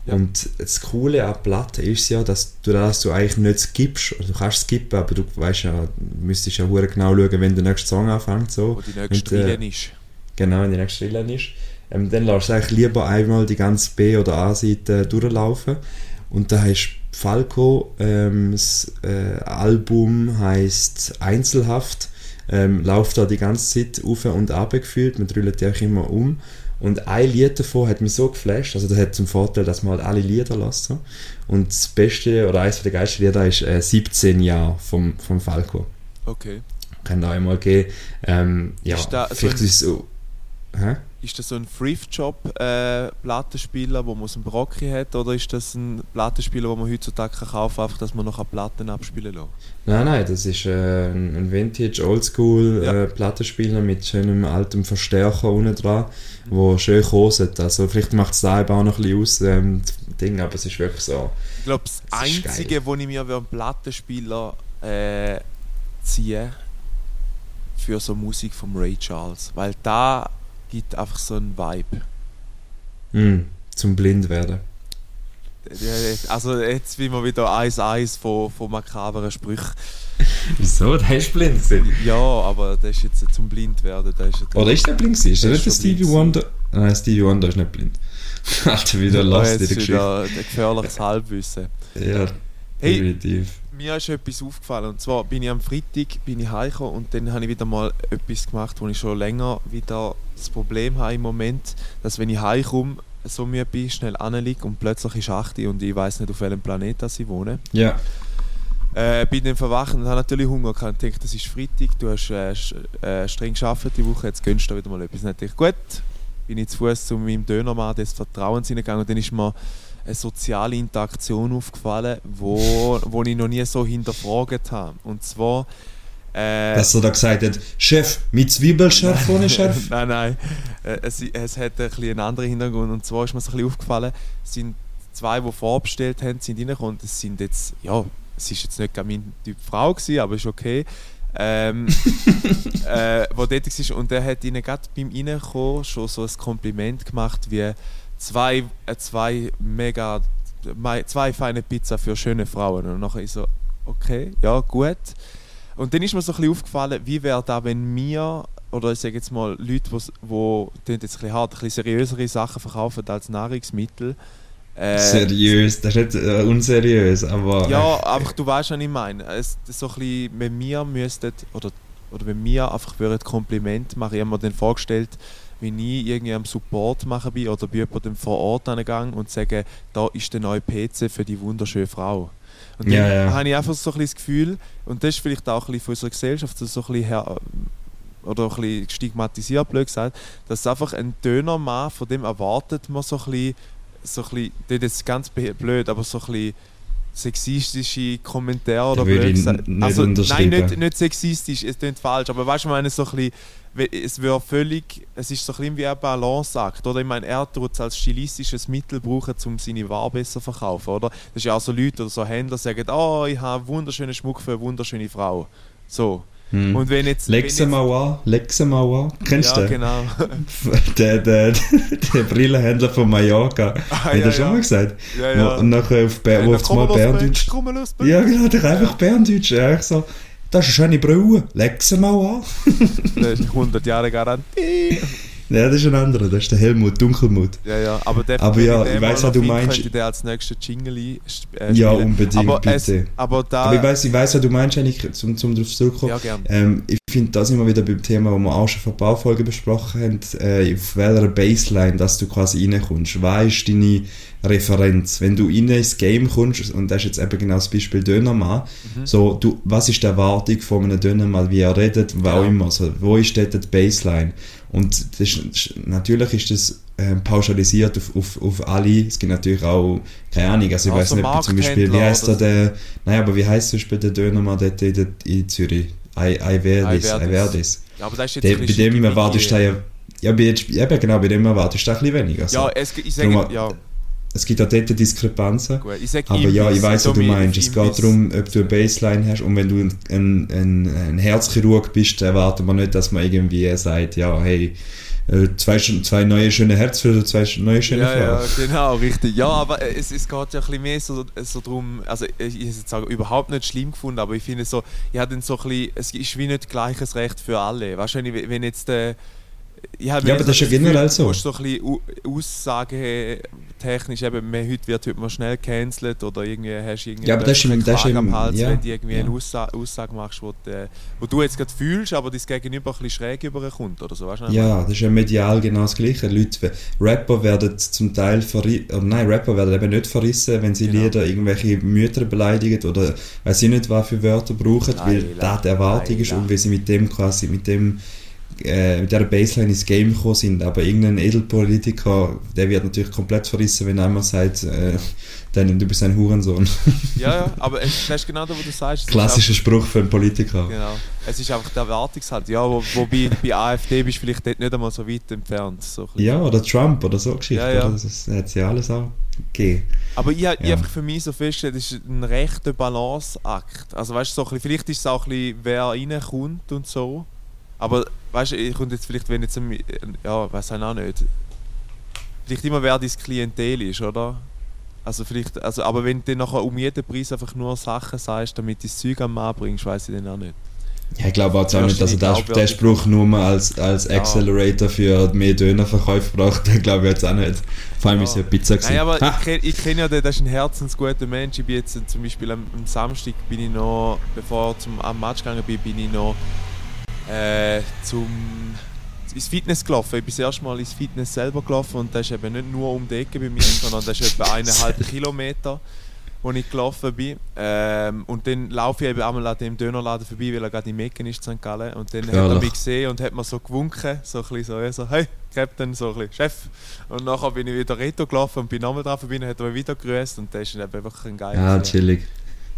Und das Coole an Platten ist ja, dass du das du eigentlich nicht skippst, oder du kannst skippen, aber du weißt ja, du müsstest ja genau schauen, wenn der nächste Song anfängt. So. Wo die nächste äh, ist. Genau, wenn die nächste Stelle ist. Ähm, dann lässt du eigentlich lieber einmal die ganze B- oder A-Seite durchlaufen. Und da hast Falco, ähm, das äh, Album heißt Einzelhaft ähm, läuft da die ganze Zeit auf und ab gefühlt, man drüllt ja auch immer um. Und ein Lied davon hat mich so geflasht, also das hat zum Vorteil, dass man halt alle Lieder lässt. Und das beste oder eines der geilsten Lieder ist äh, 17 Jahre vom, vom Falco. Okay. Kann da einmal gehen. Ähm, ja, ist da vielleicht so ist es so. Hä? Ist das so ein Thrift-Job-Plattenspieler, äh, wo man so einen Brocki hat, oder ist das ein Plattenspieler, wo man heutzutage kann kaufen kann, einfach, dass man noch Platten abspielen kann? Nein, nein, das ist äh, ein Vintage, Oldschool ja. äh, Plattenspieler mit schönem altem Verstärker unten dran, mhm. wo schön kostet. Also vielleicht macht es da auch noch ein bisschen aus, ähm, Ding, aber es ist wirklich so. Ich glaube, das, das Einzige, wo ich mir einen Plattenspieler äh, ziehe, für so Musik von Ray Charles, weil da gibt einfach so einen Vibe. Mm, zum blind werden. Also jetzt wie wir wieder eins eins von, von makaberen Sprüchen. Wieso? Der ist blind Ja, aber der ist jetzt zum blind werden. Der ist Oder ist der blind Ist der nicht der Stevie Wonder? Nein, Stevie Wonder ist nicht blind. Alter, wieder lost in der Geschichte. Ein gefährliches Halbwissen. Ja, hey, definitiv mir ist etwas aufgefallen. Und zwar bin ich am Freitag bin ich heimgekommen und dann habe ich wieder mal etwas gemacht, wo ich schon länger wieder das Problem habe im Moment, dass wenn ich heimkomme, so müde bin, schnell anliege und plötzlich ist 8 und ich weiß nicht, auf welchem Planeten ich wohne. Ja. Äh, bin dann verwacht und habe natürlich Hunger gehabt. Ich dachte, das ist Freitag, du hast äh, äh, streng geschafft die Woche, jetzt gönnst du wieder mal etwas. Dann dachte ich, gut, bin ich zu Fuß zu meinem Dönermann des Vertrauens hingegangen und dann ist mir eine soziale Interaktion aufgefallen, wo, wo ich noch nie so hinterfragt habe. Und zwar... Äh, Dass er da gesagt hat, Chef, mit Zwiebelschärf ohne Schärf? nein, nein. Äh, es, es hat ein einen anderen Hintergrund. Und zwar ist mir so ein bisschen aufgefallen, es sind zwei, die vorbestellt haben, sind reingekommen. Es sind jetzt, ja, es ist jetzt nicht mein Typ Frau gewesen, aber ist okay. Ähm, äh, wo dort war. Und er hat ihnen gerade beim Reinkommen schon so ein Kompliment gemacht, wie zwei, äh, zwei mega, zwei feine Pizza für schöne Frauen. Und nachher ich so, okay, ja, gut. Und dann ist mir so ein bisschen aufgefallen, wie wäre das, wenn wir, oder ich sage jetzt mal, Leute, die, wo, jetzt ein bisschen hart, ein bisschen seriösere Sachen verkaufen als Nahrungsmittel, äh, Seriös, das ist nicht äh, unseriös, aber. Ja, einfach du weißt, was ich meine. Es, so ein bisschen, wenn wir müssten, oder, oder wenn wir einfach ein Kompliment machen, ich habe mir dann vorgestellt, wenn ich irgendwie am Support machen bin oder bei jemandem vor Ort angegangen und sage, da ist der neue PC für die wunderschöne Frau. Und dann ja, ja. habe ich einfach so ein das Gefühl, und das ist vielleicht auch ein bisschen von unserer Gesellschaft so ein bisschen her, oder ein bisschen stigmatisiert, blöd gesagt, dass einfach ein Dönermann, von dem erwartet man so ein bisschen, so ein bisschen, das ist ganz blöd, aber so ein bisschen sexistische Kommentare oder blöd gesagt. Also, nein, nicht, nicht sexistisch, es klingt falsch, aber weißt du, ich meine so ein bisschen es wäre völlig, es ist so ein bisschen wie ein Balanceakt, oder? Ich meine, er tut es als stilistisches Mittel brauchen, um seine Ware besser zu verkaufen, oder? Das ist ja auch so Leute oder so Händler, die sagen, oh, ich habe wunderschönen Schmuck für eine wunderschöne Frau. So. Hm. Und wenn jetzt... Lexemauer, Lexemauer, kennst du ja, den? Genau. der, der, der Brillenhändler von Mallorca. Ah, Hat ja, er schon ja. mal gesagt? Ja, ja. Und nachher auf, ja, auf mal Berndeutsch... Ja, genau, der einfach Berndeutsch. Ja, ich so... Das ist eine schöne Brille. Lexemauer. das ist 100 Jahre Garantie. Ja, das ist ein anderer, das ist der Helmut, Dunkelmut. Ja, ja, aber der aber ja, ich weiß, was du meinst. Könnte der als nächster Jingle äh, spielen. Ja, unbedingt, aber bitte. Es, aber, da, aber ich weiß, ich weiß, was du meinst, eigentlich, zum, zum darauf zurückkommen. Ja, gerne. Ähm, ich finde, da sind wir wieder beim Thema, das wir auch schon vor ein paar Folgen besprochen haben, äh, auf welcher Baseline, dass du quasi reinkommst. Was ist deine Referenz? Wenn du in ins Game kommst, und das ist jetzt eben genau das Beispiel Dönermann, mhm. so, du, was ist die Erwartung von einem Dönermann, wie er redet, was ja. auch immer, so, wo ist dort die Baseline? Und das ist, natürlich ist das äh, pauschalisiert auf, auf, auf alle. Es gibt natürlich auch, keine Ahnung, also ich also weiß nicht, zum Beispiel, wie heißt der, der, nein, aber wie heißt zum Beispiel der Dönermann dort in, in Zürich? Eiverdis, Eiverdis. Ja, aber das ist jetzt der, Bei dem erwartest du ja, ja, bei eben genau, bei dem erwartest du ein bisschen weniger. Also, ja, es, ich sage, ja. Es gibt auch dort Diskrepanzen. Gut, aber ja, ich weiß, was du meinst. Es geht darum, ob du eine Baseline hast und wenn du ein, ein, ein, ein Herzchirurg bist, erwartet man nicht, dass man irgendwie sagt, ja, hey, zwei, zwei neue schöne Herz für zwei neue schöne ja, Frauen. Ja, genau, richtig. Ja, aber es, es geht ja ein bisschen mehr so, so darum, also ich, ich sage überhaupt nicht schlimm gefunden, aber ich finde so, ich habe so ein bisschen, es ist wie nicht gleiches Recht für alle. Wahrscheinlich, wenn jetzt der äh, ja, aber das ist ja generell so. Du musst so ein bisschen aussagentechnisch, eben, man, heute wird heute mal schnell gecancelt oder irgendwie hast du irgendwie ja, aber das ist, das ist am Hals, ja. wenn du irgendwie ja. eine Aussage, Aussage machst, wo, die, wo du jetzt gerade fühlst, aber dein Gegenüber ein bisschen schräg überkommt oder so. Weißt du, ja, das ist ja medial genau das Gleiche. Leute, Rapper werden zum Teil verrissen, nein, Rapper werden eben nicht verrissen, wenn sie genau. Lieder irgendwelche Mütter beleidigen oder weiß ich nicht, was für Wörter brauchen, nein, weil das die Erwartung ist und wie sie mit dem quasi, mit dem äh, mit dieser Baseline ins Game gekommen sind. Aber irgendein Edelpolitiker, der wird natürlich komplett verrissen, wenn einer sagt, äh, dann, du bist ein Hurensohn. ja, ja, aber es ist genau das, was du sagst. Klassischer Spruch für einen Politiker. Genau. Es ist einfach der Erwartungshalt. Ja, wo, wobei bei AfD bist du vielleicht dort nicht einmal so weit entfernt. So ja, oder Trump oder so Geschichte. Ja, ja. Das, das hat ja alles auch gegeben. Aber ich, ja. ich einfach für mich so festgestellt, es ist ein rechter Balanceakt. Also weißt du, so vielleicht ist es auch ein bisschen, wer reinkommt und so. Aber weißt du, ich könnte jetzt vielleicht, wenn jetzt, ja, weiß ich auch nicht, vielleicht immer wer dein Klientel ist, oder? Also vielleicht, also, aber wenn du dann nachher um jeden Preis einfach nur Sachen sagst, damit du das Zeug am Mann bringst, weiß ich dann auch nicht. Ja, ich glaube auch, nicht, dass er den, den Spruch nur als, als. Accelerator für mehr Dönerverkäufe braucht, den glaube ich jetzt auch nicht. Vor allem ja. ist es ja Pizza gewesen. Nein, aber ha. ich, ich kenne ja den, das ist ein herzensguter Mensch. Ich bin jetzt zum Beispiel am, am Samstag bin ich noch, bevor ich zum, am Match gegangen bin, bin ich noch äh, zum, ins Fitness gelaufen. Ich bin das erste Mal ins Fitness selber gelaufen und das ist eben nicht nur um die Ecke bei mir, sondern das ist etwa eineinhalb Kilometer, wo ich gelaufen bin. Ähm, und dann laufe ich eben einmal an dem Dönerladen vorbei, weil er gerade im Ecken ist, St. Gallen. Und dann Ehrlich? hat er mich gesehen und hat mir so gewunken, so ein bisschen so, so hey, Captain, so ein bisschen, Chef. Und nachher bin ich wieder Reto gelaufen und bin nochmal drauf vorbei und hat er mich wieder gegrüßt und das ist einfach ein geiles Ja, chillig.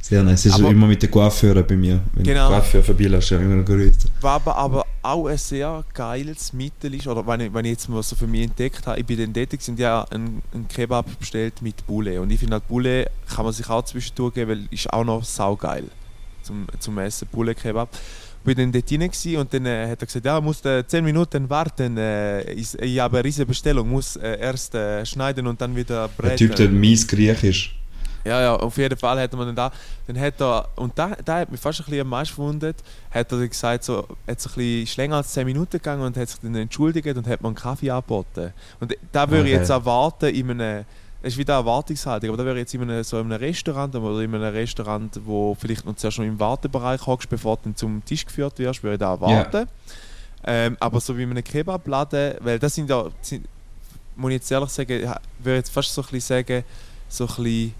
Sehr nice. Es ist aber immer mit der Coiffeure bei mir. Wenn genau. Coiffeur vorbeilässt, ja immer grüßt. Was aber, aber auch ein sehr geiles Mittel ist, oder wenn ich, wenn ich jetzt mal so für mich entdeckt habe, ich bin dann tätig, sind ja ein, ein Kebab bestellt mit Bulle. Und ich finde halt Bulle kann man sich auch zwischendurch geben, weil ist auch noch saugeil zum, zum Essen, Bulle-Kebab Ich war dann dort rein und dann äh, hat er gesagt, ja, muss äh, 10 Minuten warten, äh, ich, ich habe eine riesige Bestellung, muss äh, erst äh, schneiden und dann wieder brechen. Der Typ, der mies griechisch. Ja, ja, auf jeden Fall hat man dann da, dann hat er, und da, da hat mich fast ein bisschen am meisten verwundert, hat er gesagt, so, hat es ein bisschen länger als 10 Minuten gegangen und hat sich dann entschuldigt und hat mir einen Kaffee angeboten. Und da würde okay. ich jetzt erwarten, in einem, es ist wieder Erwartungshaltung, aber da wäre jetzt in einem, so in einem Restaurant oder in einem Restaurant, wo vielleicht noch zuerst schon im Wartebereich hockst, bevor du dann zum Tisch geführt wirst, würde ich da erwarten. Yeah. Ähm, aber so wie in einem Kebabladen, weil das sind ja, sind, muss ich jetzt ehrlich sagen, würde ich jetzt fast so ein bisschen sagen, so ein bisschen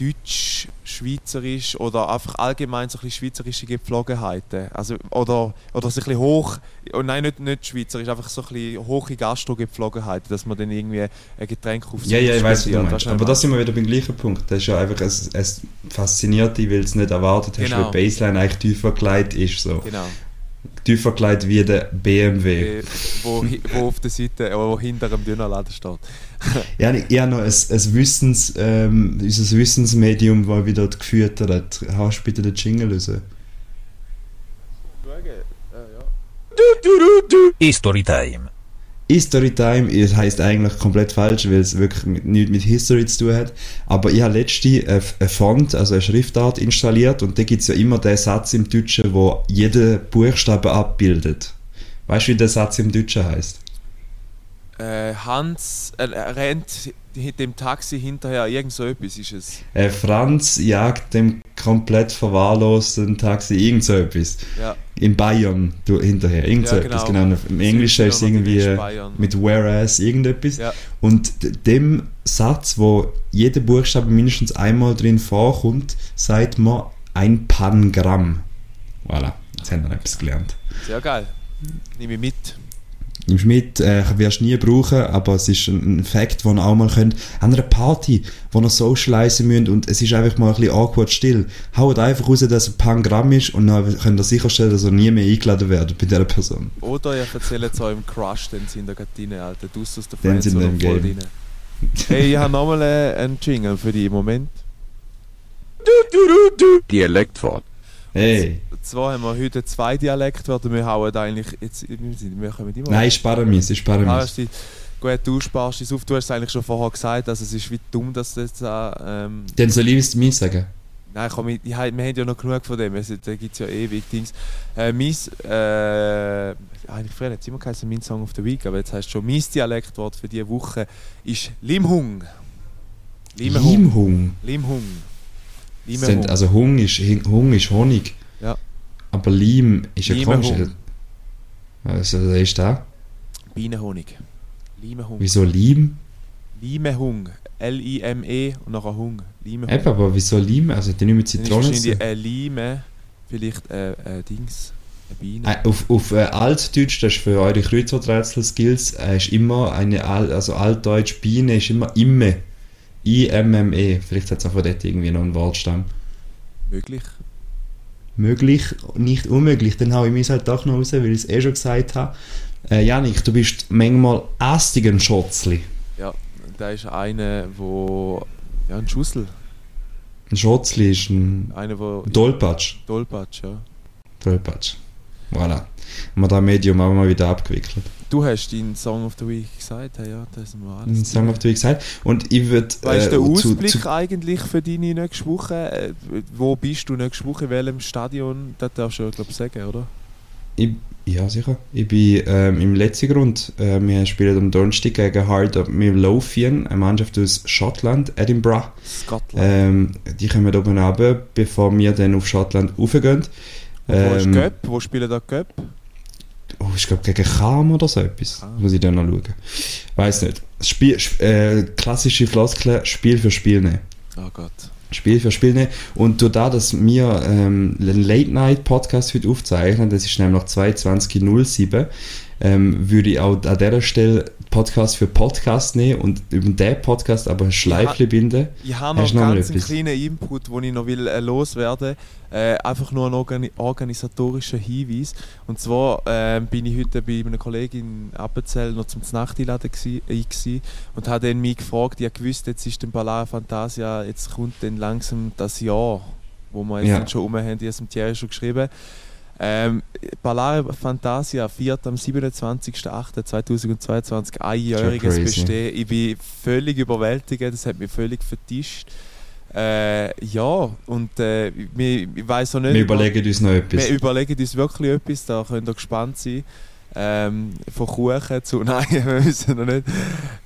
deutsch, schweizerisch oder einfach allgemein so ein schweizerische Gepflogenheiten. Also, oder, oder so ein bisschen hoch, oh nein, nicht, nicht schweizerisch, einfach so ein bisschen hohe Gastro-Gepflogenheiten, dass man dann irgendwie ein Getränk auf Ja, ja, ich weiß, was du Aber da sind wir wieder beim gleichen Punkt. Das ist ja einfach, es, es fasziniert dich, weil du es nicht erwartet hast, genau. weil Baseline eigentlich tiefer gelegt ist. So. Genau tiefer gelegt wie der BMW. Äh, wo, wo auf der Seite, wo hinter dem Dönerladen steht. ja, ich habe noch ein, ein Wissens, ähm, unser Wissensmedium, das wieder geführt hat. Hast du bitte den Jingle raus? History Time. History Time es heisst eigentlich komplett falsch, weil es wirklich nichts mit History zu tun hat. Aber ich habe letztens eine Font, also eine Schriftart installiert und da gibt es ja immer den Satz im Deutschen, wo jeden Buchstaben abbildet. Weißt du, wie der Satz im Deutschen heißt? Äh, Hans äh, rennt dem Taxi hinterher, irgend so etwas ist es. Äh, Franz jagt dem komplett verwahrlosten Taxi, irgend so etwas. Ja. In Bayern du, hinterher, irgend so Ja, etwas, genau. genau. Im Englischen ist es irgendwie mit whereas irgendetwas. Ja. Und dem Satz, wo jeder Buchstabe mindestens einmal drin vorkommt, sagt man ein Pangramm. Voilà, jetzt haben wir etwas gelernt. Sehr geil. Nehme ich mit. Im Schmidt äh, wirst du nie brauchen, aber es ist ein ein Fakt, den ihr auch mal könnt. An einer Party, wo ihr socialisen müsst und es ist einfach mal ein bisschen awkward still. Haut einfach raus, dass es ein Pangramm ist und dann könnt ihr sicherstellen, dass ihr nie mehr eingeladen werdet bei dieser Person. Oder ihr erzählt es eurem Crush, den sie in der Kantine, Alter. Du aus der Den sind im voll Game. rein. Hey, ich habe nochmal äh, einen Jingle für dich. Moment. Dialektwort. Hey, Und zwar haben wir heute zwei Dialektwörter. Wir hauen eigentlich jetzt... Wir, wir kommen immer... nein, ich spare mich, ich spare Ah, mich. ist die- Gut, du sparst es auf. Du hast es eigentlich schon vorher gesagt, also es ist wie dumm, dass du jetzt... Äh, ähm, Dann soll ich es mir sagen. Nein, komm, ich, ich, wir haben ja noch genug von dem. Also, da gibt es ja ewig Dings. Äh, mein, äh, eigentlich früher hat es immer geheißen, mein Song of the Week, aber jetzt heißt schon, mein Dialektwort für diese Woche ist Limhung. Limhung. Limhung. Limhung. Das sind- Also Hung ist, Hung ist Honig. Ja. Aber Lim ist ja Limehung. komisch. Also, was ist da? Bienenhonig. Limehung. Wieso Lim? Limehung. L-I-M-E und nachher Hung. Limehung. Eben, aber wieso Lim? Also, der nicht mit Dann ist Zitronen zu wahrscheinlich tun? ein Lime, vielleicht äh, äh, Dings, eine Biene. Äh, Auf, auf äh, Altdeutsch, das ist für eure Kreuzworträtsel-Skills, äh, ist immer eine, Al also Altdeutsch Biene ist immer Imme. I-M-M-E. Vielleicht hat es auch von dort irgendwie noch einen Wortstamm. Möglich. Möglich, nicht unmöglich, dann hau ich mich halt doch noch raus, weil ich es eh schon gesagt habe. Äh, Janik, du bist manchmal astigen Schotzli. Ja, da ist einer, wo. Ja, ein Schussel. Ein Schotzli ist ein Einer, wo. Dolpatsch. Dolpatsch, ja. Dolpatsch. Voilà. Haben wir da Medium auch mal wieder abgewickelt. Du hast deinen Song of the Week gesagt, ja, ja das sind wir alles. Song auf die Week gesagt. Und ich würde. Weißt du, der äh, zu- Ausblick zu- eigentlich für deine nächste Woche? Äh, wo bist du nächste Woche? In welchem Stadion? Das darfst du, glaube ich, sagen, oder? Ich, ja, sicher. Ich bin ähm, im letzten Grund. Äh, wir spielen am Donnerstag gegen of Midlothian, eine Mannschaft aus Schottland, Edinburgh. Scotland. Ähm, die kommen oben runter, bevor wir dann auf Schottland raufgehen. Und wo ist ähm, Göpp? Wo spielen da Göpp? Oh, ich glaube gegen Cham oder so etwas. Ah. Muss ich dann noch schauen. Weiß nicht. Spiel, sp- äh, klassische Floskel, Spiel für Spiel nehmen. Oh Gott. Spiel für Spiel nehmen. Und durch das, dass wir ähm, einen Late-Night-Podcast heute aufzeichnen, das ist nämlich 22.07, ähm, würde ich auch an dieser Stelle Podcast für Podcast nehmen und über den Podcast aber ein Schleifchen binden. Ich habe noch noch ganz einen kleinen Input, den ich noch will, äh, loswerden äh, Einfach nur ein organi organisatorischer Hinweis. Und zwar ähm, bin ich heute bei einer Kollegin in Appenzell noch zum gsi- äh, und habe dann mich gefragt, ich gewusst, jetzt ist den Ballare Fantasia, jetzt kommt dann langsam das Jahr, wo wir jetzt Ja. schon rum haben, die es mit Thierry schon geschrieben. Ähm, Ballare Fantasia feiert am 27.08.2022 einjähriges. Bestehen. Ich bin völlig überwältigt, das hat mich völlig vertischt. Äh, ja, und äh, wir, ich weiß auch nicht. Wir überlegen uns noch etwas. wir überlegen uns wirklich etwas, da könnt ihr gespannt sein. Ähm, von Kuchen zu. Nein, wir wissen noch nicht,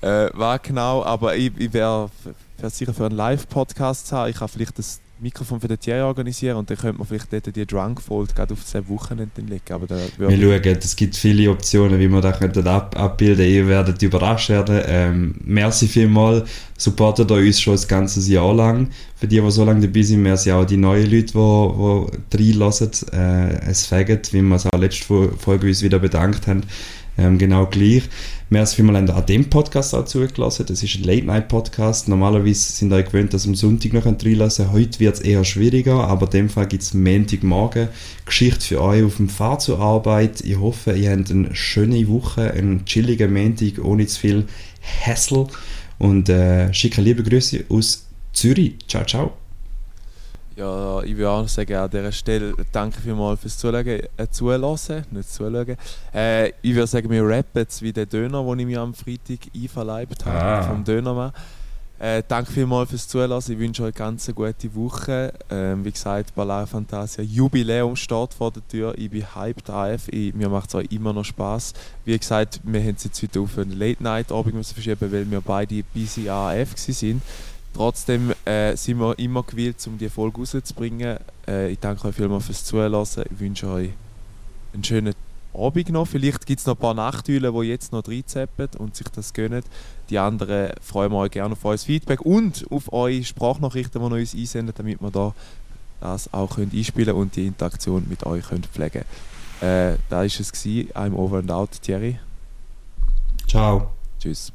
äh, was genau, aber ich, ich wäre wär sicher für einen Live-Podcast zu haben. Ich kann vielleicht das Mikrofon für den Thierry organisieren und dann könnte man vielleicht dort die Drunk-Fold gerade auf das Wochenende dann legen. Aber da Wir schauen, es gibt viele Optionen, wie wir das könnten ab, abbilden Ihr werdet überrascht werden. Ähm, merci vielmals. Supportet uns schon das ganze Jahr lang. Für die, die so lange dabei sind, merci auch die neuen Leute, die, die reinlassen. Äh, es fängt, wie wir es auch letzte Fo- Folge uns wieder bedankt haben. Ähm, genau gleich. Merci vielmals habt ihr an dem Podcast auch zugelassen. Das ist ein Late-Night-Podcast. Normalerweise sind ihr gewöhnt, dass am Sonntag noch reinlassen. Heute wird es eher schwieriger, aber in dem Fall gibt es Montagmorgen Geschichte für euch auf dem Fahrt zur Arbeit. Ich hoffe, ihr habt eine schöne Woche, einen chilligen Montag ohne zu viel Hassel. Und äh, schicke liebe Grüße aus Zürich. Ciao, ciao. Ja, ich würde auch sagen, an dieser Stelle danke vielmals fürs Zuhören, äh, Zulassen, nicht Zuschauen. Äh, ich würde sagen, wir rappen jetzt wie den Döner, den ich mir am Freitag einverleibt habe, ah. vom Dönermann. Äh, danke vielmals fürs Zulassen. Ich wünsche euch eine ganz gute Woche. Ähm, wie gesagt, Ballare Fantasia Jubiläum steht vor der Tür. Ich bin hyped AF. Ich, mir macht es auch immer noch Spaß. Wie gesagt, wir haben es jetzt heute auf einen Late Night Abend verschieben, weil wir beide busy AF sind. Trotzdem äh, sind wir immer gewillt, um die Folge rauszubringen. Äh, ich danke euch vielmals fürs Zuhören. Ich wünsche euch einen schönen Abend noch. Vielleicht gibt es noch ein paar Nachtülen, die jetzt noch reinzappen und sich das gönnen. Die anderen freuen wir euch gerne auf euer Feedback und auf eure Sprachnachrichten, die ihr uns einsendet, damit wir da das auch könnt einspielen und die Interaktion mit euch könnt pflegen äh, Da war es. Gewesen. I'm over and out, Thierry. Ciao. Tschüss.